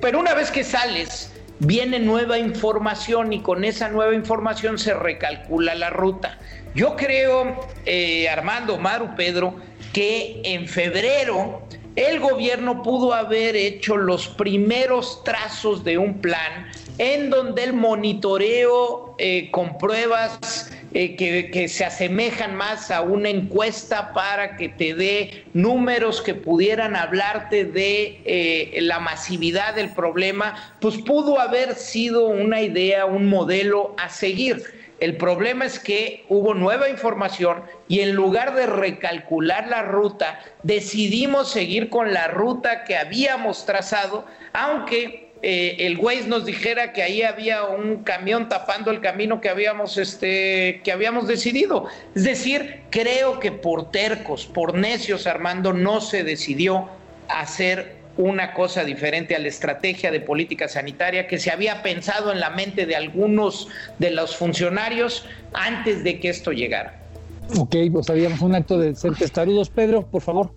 pero una vez que sales, viene nueva información y con esa nueva información se recalcula la ruta. Yo creo, eh, Armando, Maru, Pedro, que en febrero el gobierno pudo haber hecho los primeros trazos de un plan en donde el monitoreo eh, con pruebas eh, que, se asemejan más a una encuesta para que te dé números que pudieran hablarte de eh, la masividad del problema, pues pudo haber sido una idea, un modelo a seguir. El problema es que hubo nueva información y en lugar de recalcular la ruta, decidimos seguir con la ruta que habíamos trazado, aunque eh, el Waze nos dijera que ahí había un camión tapando el camino que habíamos, este, que habíamos decidido. Es decir, creo que por tercos, por necios, Armando, no se decidió hacer una cosa diferente a la estrategia de política sanitaria que se había pensado en la mente de algunos de los funcionarios antes de que esto llegara. Ok, pues habíamos un acto de ser. Pedro, por favor.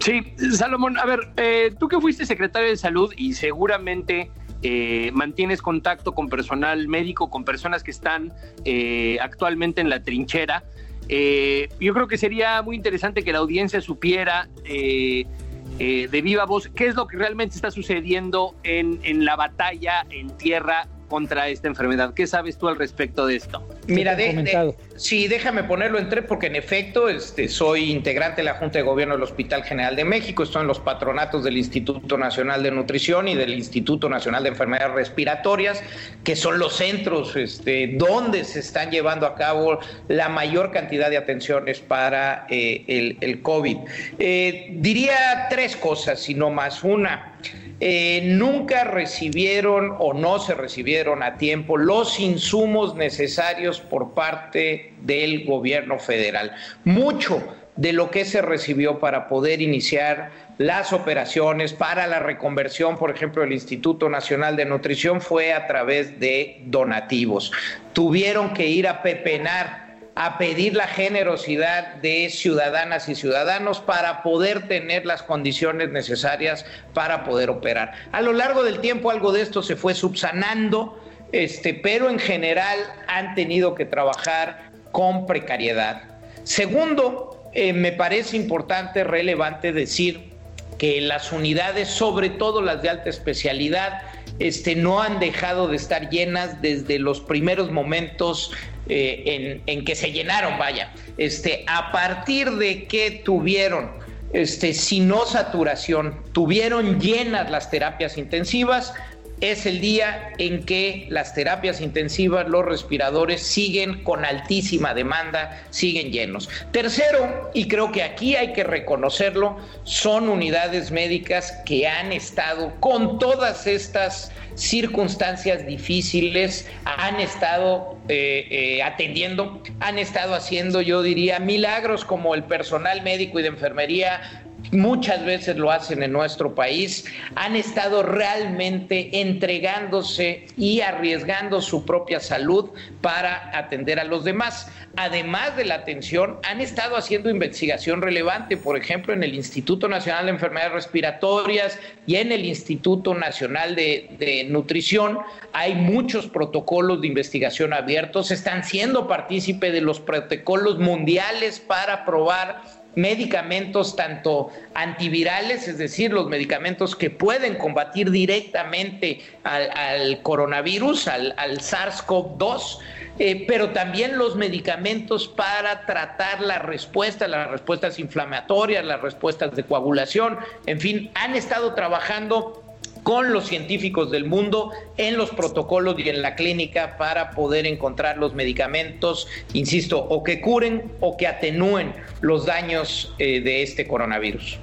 Sí, Salomón, a ver, eh, tú que fuiste secretario de salud y seguramente eh, mantienes contacto con personal médico, con personas que están eh, actualmente en la trinchera, yo creo que sería muy interesante que la audiencia supiera de viva voz qué es lo que realmente está sucediendo en, en la batalla en tierra contra esta enfermedad. ¿Qué sabes tú al respecto de esto? Mira, de, sí, déjame ponerlo en tres porque en efecto este, soy integrante de la Junta de Gobierno del Hospital General de México, estoy en los patronatos del Instituto Nacional de Nutrición y del Instituto Nacional de Enfermedades Respiratorias, que son los centros este, donde se están llevando a cabo la mayor cantidad de atenciones para eh, el, el, COVID. Eh, diría tres cosas, y no más. Una, eh, nunca recibieron o no se recibieron a tiempo los insumos necesarios por parte del gobierno federal. Mucho de lo que se recibió para poder iniciar las operaciones para la reconversión, por ejemplo, del Instituto Nacional de Nutrición fue a través de donativos. Tuvieron que ir a pepenar a pedir la generosidad de ciudadanas y ciudadanos para poder tener las condiciones necesarias para poder operar. A lo largo del tiempo algo de esto se fue subsanando, este, pero en general han tenido que trabajar con precariedad. Segundo, eh, me parece importante, relevante decir que las unidades, sobre todo las de alta especialidad, este, no han dejado de estar llenas desde los primeros momentos eh, en, que se llenaron, vaya. Este, a partir de que tuvieron, este, si no saturación, tuvieron llenas las terapias intensivas, es el día en que las terapias intensivas, los respiradores siguen con altísima demanda, siguen llenos. Tercero, y creo que aquí hay que reconocerlo, son unidades médicas que han estado con todas estas circunstancias difíciles, han estado eh, eh, atendiendo, han estado haciendo, yo diría, milagros como el personal médico y de enfermería muchas veces lo hacen en nuestro país, han estado realmente entregándose y arriesgando su propia salud para atender a los demás. Además de la atención, han estado haciendo investigación relevante, por ejemplo, en el Instituto Nacional de Enfermedades Respiratorias y en el Instituto Nacional de, Nutrición. Hay muchos protocolos de investigación abiertos, están siendo partícipe de los protocolos mundiales para probar medicamentos tanto antivirales, es decir, los medicamentos que pueden combatir directamente al, coronavirus, al, SARS-CoV-2, eh, pero también los medicamentos para tratar la respuesta, las respuestas inflamatorias, las respuestas de coagulación, en fin, han estado trabajando con los científicos del mundo en los protocolos y en la clínica para poder encontrar los medicamentos, insisto, o que curen o que atenúen los daños eh, de este coronavirus.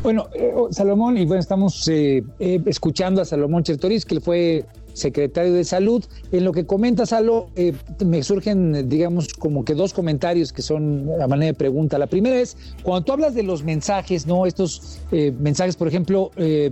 Bueno, eh, Salomón, y bueno, estamos eh, escuchando a Salomón Chertoris, que fue secretario de Salud. En lo que comenta Salo, eh, me surgen, digamos, como que dos comentarios que son a manera de pregunta. La primera es, cuando tú hablas de los mensajes, ¿no? Estos eh, mensajes, por ejemplo, eh,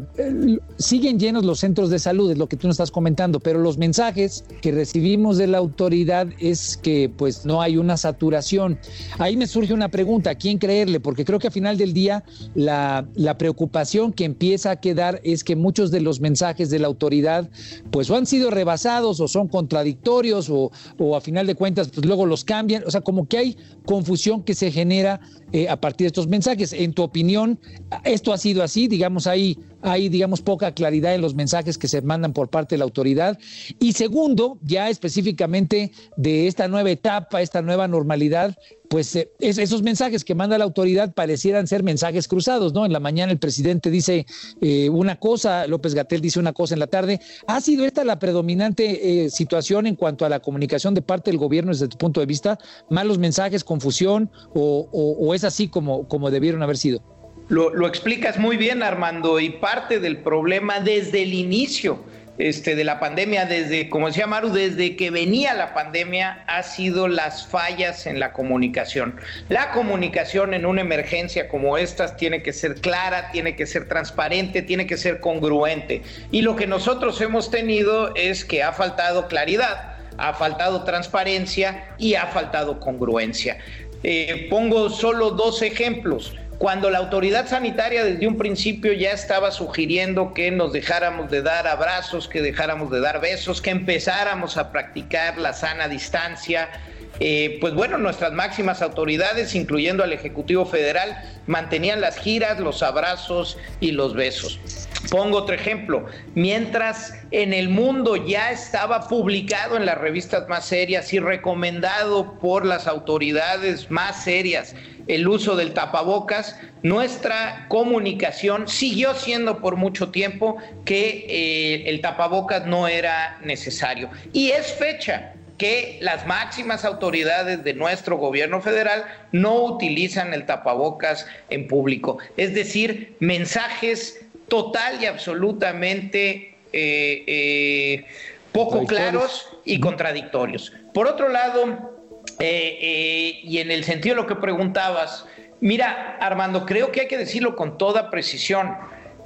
siguen llenos los centros de salud, es lo que tú nos estás comentando, pero los mensajes que recibimos de la autoridad es que pues no hay una saturación. Ahí me surge una pregunta, ¿a quién creerle? Porque creo que al final del día la, la preocupación que empieza a quedar es que muchos de los mensajes de la autoridad pues o han sido rebasados o son contradictorios o, a final de cuentas pues luego los cambian. O sea, como que hay confusión que se genera eh, a partir de estos mensajes. En tu opinión, ¿esto ha sido así? Digamos, hay, hay, digamos, poca claridad en los mensajes que se mandan por parte de la autoridad. Y segundo, ya específicamente de esta nueva etapa, esta nueva normalidad, pues eh, esos mensajes que manda la autoridad parecieran ser mensajes cruzados, ¿no? En la mañana el presidente dice eh, una cosa, López Gatel dice una cosa en la tarde. ¿Ha sido esta la predominante situación en cuanto a la comunicación de parte del gobierno desde tu punto de vista? ¿Malos mensajes, confusión o, es así como, como debieron haber sido? Lo, lo explicas muy bien, Armando, y parte del problema desde el inicio este, de la pandemia, desde, como decía Maru, desde que venía la pandemia, ha sido las fallas en la comunicación. La comunicación en una emergencia como esta tiene que ser clara, tiene que ser transparente, tiene que ser congruente. Y lo que nosotros hemos tenido es que ha faltado claridad, ha faltado transparencia y ha faltado congruencia. Eh, pongo solo dos ejemplos cuando la autoridad sanitaria desde un principio ya estaba sugiriendo que nos dejáramos de dar abrazos, que dejáramos de dar besos, que empezáramos a practicar la sana distancia, eh, pues bueno, nuestras máximas autoridades, incluyendo al Ejecutivo Federal, mantenían las giras, los abrazos y los besos. Pongo otro ejemplo, mientras en el mundo ya estaba publicado en las revistas más serias y recomendado por las autoridades más serias el uso del tapabocas, nuestra comunicación siguió siendo por mucho tiempo que eh, el tapabocas no era necesario. Y es fecha que las máximas autoridades de nuestro gobierno federal no utilizan el tapabocas en público. Es decir, mensajes total y absolutamente eh, eh, poco claros y contradictorios. Por otro lado, eh, y en el sentido de lo que preguntabas, mira, Armando, creo que hay que decirlo con toda precisión.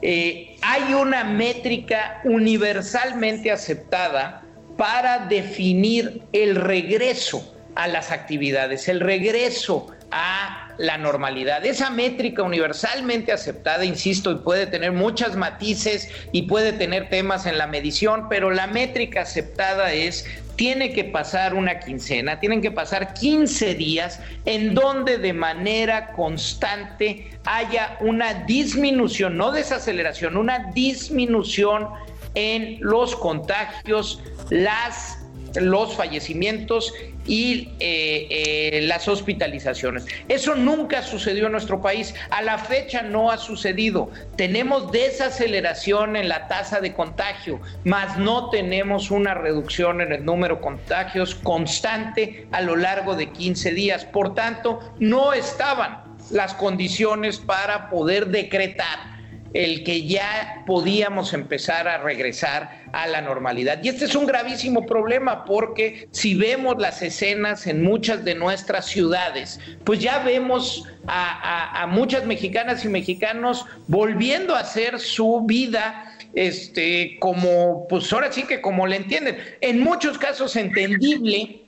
Hay una métrica universalmente aceptada para definir el regreso a las actividades, el regreso a la normalidad. Esa métrica universalmente aceptada, insisto, y puede tener muchas matices y puede tener temas en la medición, pero la métrica aceptada es tiene que pasar una quincena, tienen que pasar 15 días en donde de manera constante haya una disminución, no desaceleración, una disminución en los contagios, las los fallecimientos y eh, eh, las hospitalizaciones. Eso nunca sucedió en nuestro país. A la fecha no ha sucedido. Tenemos desaceleración en la tasa de contagio, mas no tenemos una reducción en el número de contagios constante a lo largo de 15 días. Por tanto, no estaban las condiciones para poder decretar el que ya podíamos empezar a regresar a la normalidad. Y este es un gravísimo problema porque si vemos las escenas en muchas de nuestras ciudades, pues ya vemos a, muchas mexicanas y mexicanos volviendo a hacer su vida este, como, pues ahora sí que como le entienden, en muchos casos entendible,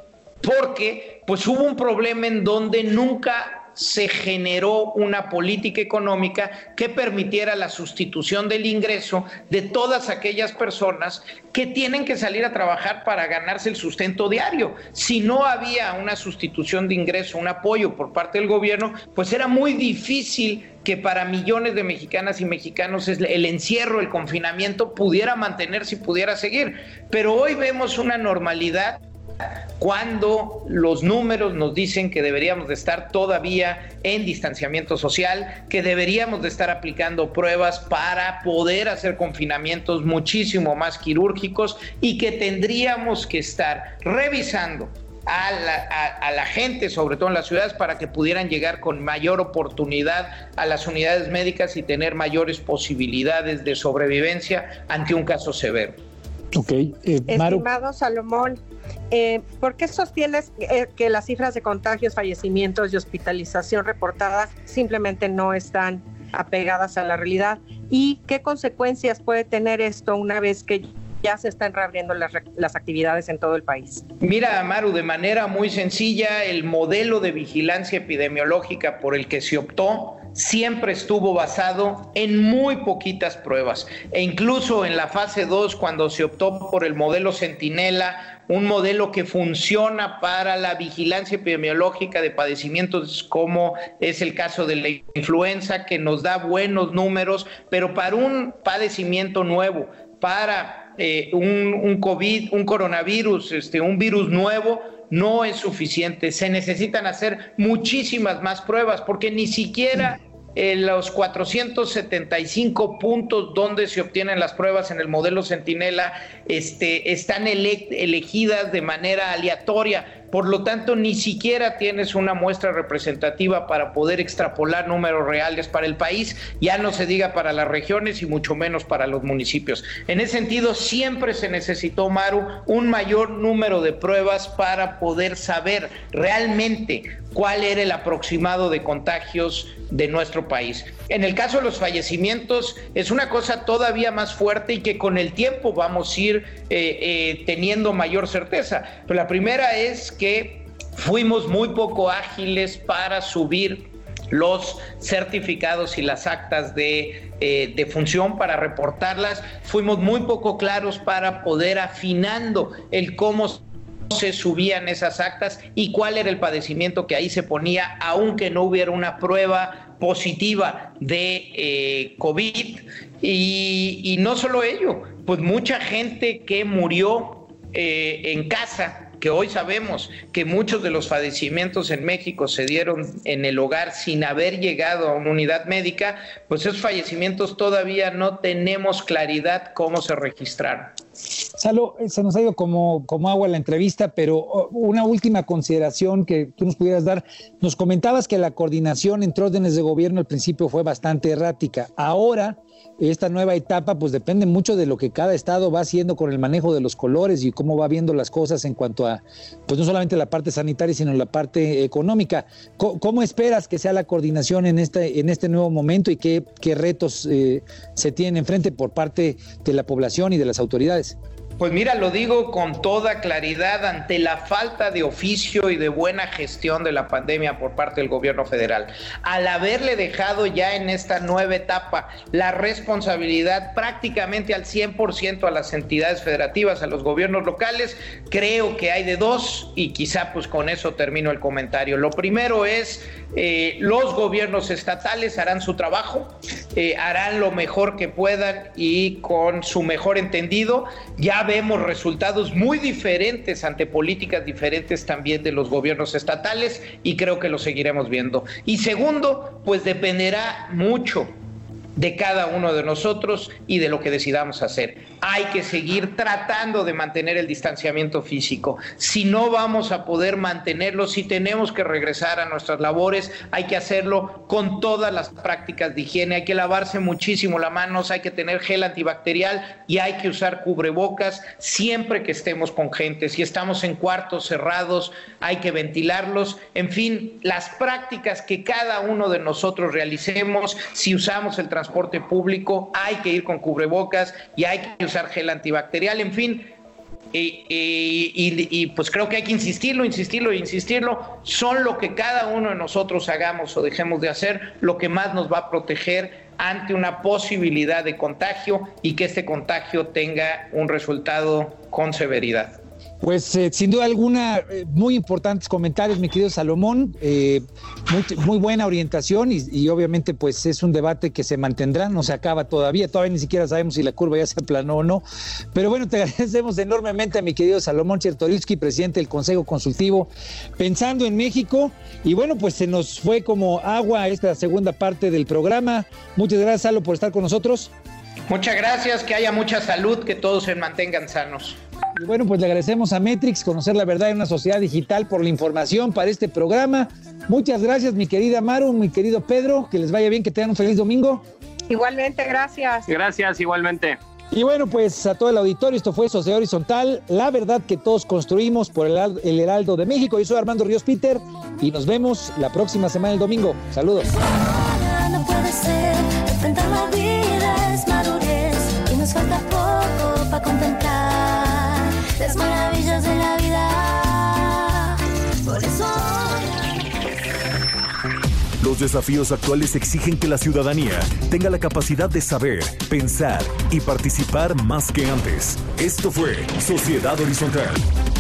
porque pues hubo un problema en donde nunca se generó una política económica que permitiera la sustitución del ingreso de todas aquellas personas que tienen que salir a trabajar para ganarse el sustento diario. Si no había una sustitución de ingreso, un apoyo por parte del gobierno, pues era muy difícil que para millones de mexicanas y mexicanos el encierro, el confinamiento pudiera mantenerse y pudiera seguir. Pero hoy vemos una normalidad cuando los números nos dicen que deberíamos de estar todavía en distanciamiento social, que deberíamos de estar aplicando pruebas para poder hacer confinamientos muchísimo más quirúrgicos y que tendríamos que estar revisando a la, gente, sobre todo en las ciudades, para que pudieran llegar con mayor oportunidad a las unidades médicas y tener mayores posibilidades de sobrevivencia ante un caso severo. Ok, eh, Estimado Salomón, eh, ¿por qué sostienes eh, que las cifras de contagios, fallecimientos y hospitalización reportadas simplemente no están apegadas a la realidad? ¿Y qué consecuencias puede tener esto una vez que ya se están reabriendo las, las, actividades en todo el país. Mira, Amaru, de manera muy sencilla, el modelo de vigilancia epidemiológica por el que se optó siempre estuvo basado en muy poquitas pruebas. E incluso en la fase 2, cuando se optó por el modelo Centinela, un modelo que funciona para la vigilancia epidemiológica de padecimientos como es el caso de la influenza, que nos da buenos números, pero para un padecimiento nuevo, para eh, un, un, COVID, un coronavirus, este, un virus nuevo, no es suficiente. Se necesitan hacer muchísimas más pruebas porque ni siquiera en los 475 puntos donde se obtienen las pruebas en el modelo Centinela este, están elegidas de manera aleatoria por lo tanto ni siquiera tienes una muestra representativa para poder extrapolar números reales para el país, ya no se diga para las regiones y mucho menos para los municipios. En ese sentido, siempre se necesitó, Maru, un mayor número de pruebas para poder saber realmente cuál era el aproximado de contagios de nuestro país. En el caso de los fallecimientos es una cosa todavía más fuerte y que con el tiempo vamos a ir eh, eh, teniendo mayor certeza. Pero la primera es que fuimos muy poco ágiles para subir los certificados y las actas de, eh, de, función para reportarlas. Fuimos muy poco claros para poder afinando el cómo se subían esas actas y cuál era el padecimiento que ahí se ponía, aunque no hubiera una prueba positiva de eh, COVID. Y, no solo ello, pues mucha gente que murió eh, en casa, que hoy sabemos que muchos de los fallecimientos en México se dieron en el hogar sin haber llegado a una unidad médica, pues esos fallecimientos todavía no tenemos claridad cómo se registraron. Salo, se nos ha ido como, como agua la entrevista, pero oh, una última consideración que tú nos pudieras dar. Nos comentabas que la coordinación entre órdenes de gobierno al principio fue bastante errática. Ahora, esta nueva etapa, pues depende mucho de lo que cada estado va haciendo con el manejo de los colores y cómo va viendo las cosas en cuanto a, pues no solamente la parte sanitaria, sino la parte económica. ¿Cómo, esperas que sea la coordinación en este, en este nuevo momento y qué, qué retos eh, se tienen enfrente por parte de la población y de las autoridades? Pues mira, lo digo con toda claridad ante la falta de oficio y de buena gestión de la pandemia por parte del gobierno federal. Al haberle dejado ya en esta nueva etapa la responsabilidad prácticamente al 100% a las entidades federativas, a los gobiernos locales, creo que hay de dos y quizá pues con eso termino el comentario. Lo primero es eh, los gobiernos estatales harán su trabajo, eh, harán lo mejor que puedan y con su mejor entendido. Ya vemos resultados muy diferentes ante políticas diferentes también de los gobiernos estatales y creo que lo seguiremos viendo. Y segundo, pues dependerá mucho de cada uno de nosotros y de lo que decidamos hacer. Hay que seguir tratando de mantener el distanciamiento físico. Si no vamos a poder mantenerlo, si tenemos que regresar a nuestras labores, hay que hacerlo con todas las prácticas de higiene, hay que lavarse muchísimo las manos, hay que tener gel antibacterial y hay que usar cubrebocas siempre que estemos con gente. Si estamos en cuartos cerrados, hay que ventilarlos. En fin, las prácticas que cada uno de nosotros realicemos, si usamos el transporte transporte público, hay que ir con cubrebocas y hay que usar gel antibacterial, en fin. Y, pues creo que hay que insistirlo, insistirlo insistirlo. Son lo que cada uno de nosotros hagamos o dejemos de hacer, lo que más nos va a proteger ante una posibilidad de contagio y que este contagio tenga un resultado con severidad. Pues eh, sin duda alguna, eh, muy importantes comentarios, mi querido Salomón, eh, muy, buena orientación y, obviamente pues es un debate que se mantendrá, no se acaba todavía, todavía ni siquiera sabemos si la curva ya se aplanó o no, pero bueno, te agradecemos enormemente a mi querido Salomón Chertorivsky, presidente del Consejo Consultivo, pensando en México y bueno, pues se nos fue como agua esta segunda parte del programa. Muchas gracias, Salo, por estar con nosotros. Muchas gracias, que haya mucha salud, que todos se mantengan sanos. Y bueno, pues le agradecemos a Metrix conocer la verdad en una sociedad digital por la información para este programa. Muchas gracias, mi querida Maru, mi querido Pedro, que les vaya bien, que tengan un feliz domingo. Igualmente, gracias. Gracias, igualmente. Y bueno, pues a todo el auditorio, esto fue Sociedad Horizontal, la verdad que todos construimos por el, el Heraldo de México. Yo soy Armando Ríos Peter y nos vemos la próxima semana el domingo. Saludos. Los desafíos actuales exigen que la ciudadanía tenga la capacidad de saber, pensar y participar más que antes. Esto fue Sociedad Horizontal,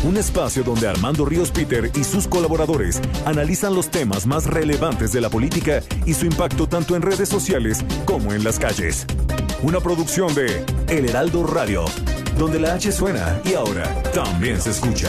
un espacio donde Armando Ríos Peter y sus colaboradores analizan los temas más relevantes de la política y su impacto tanto en redes sociales como en las calles. Una producción de El Heraldo Radio, donde la H suena y ahora también se escucha.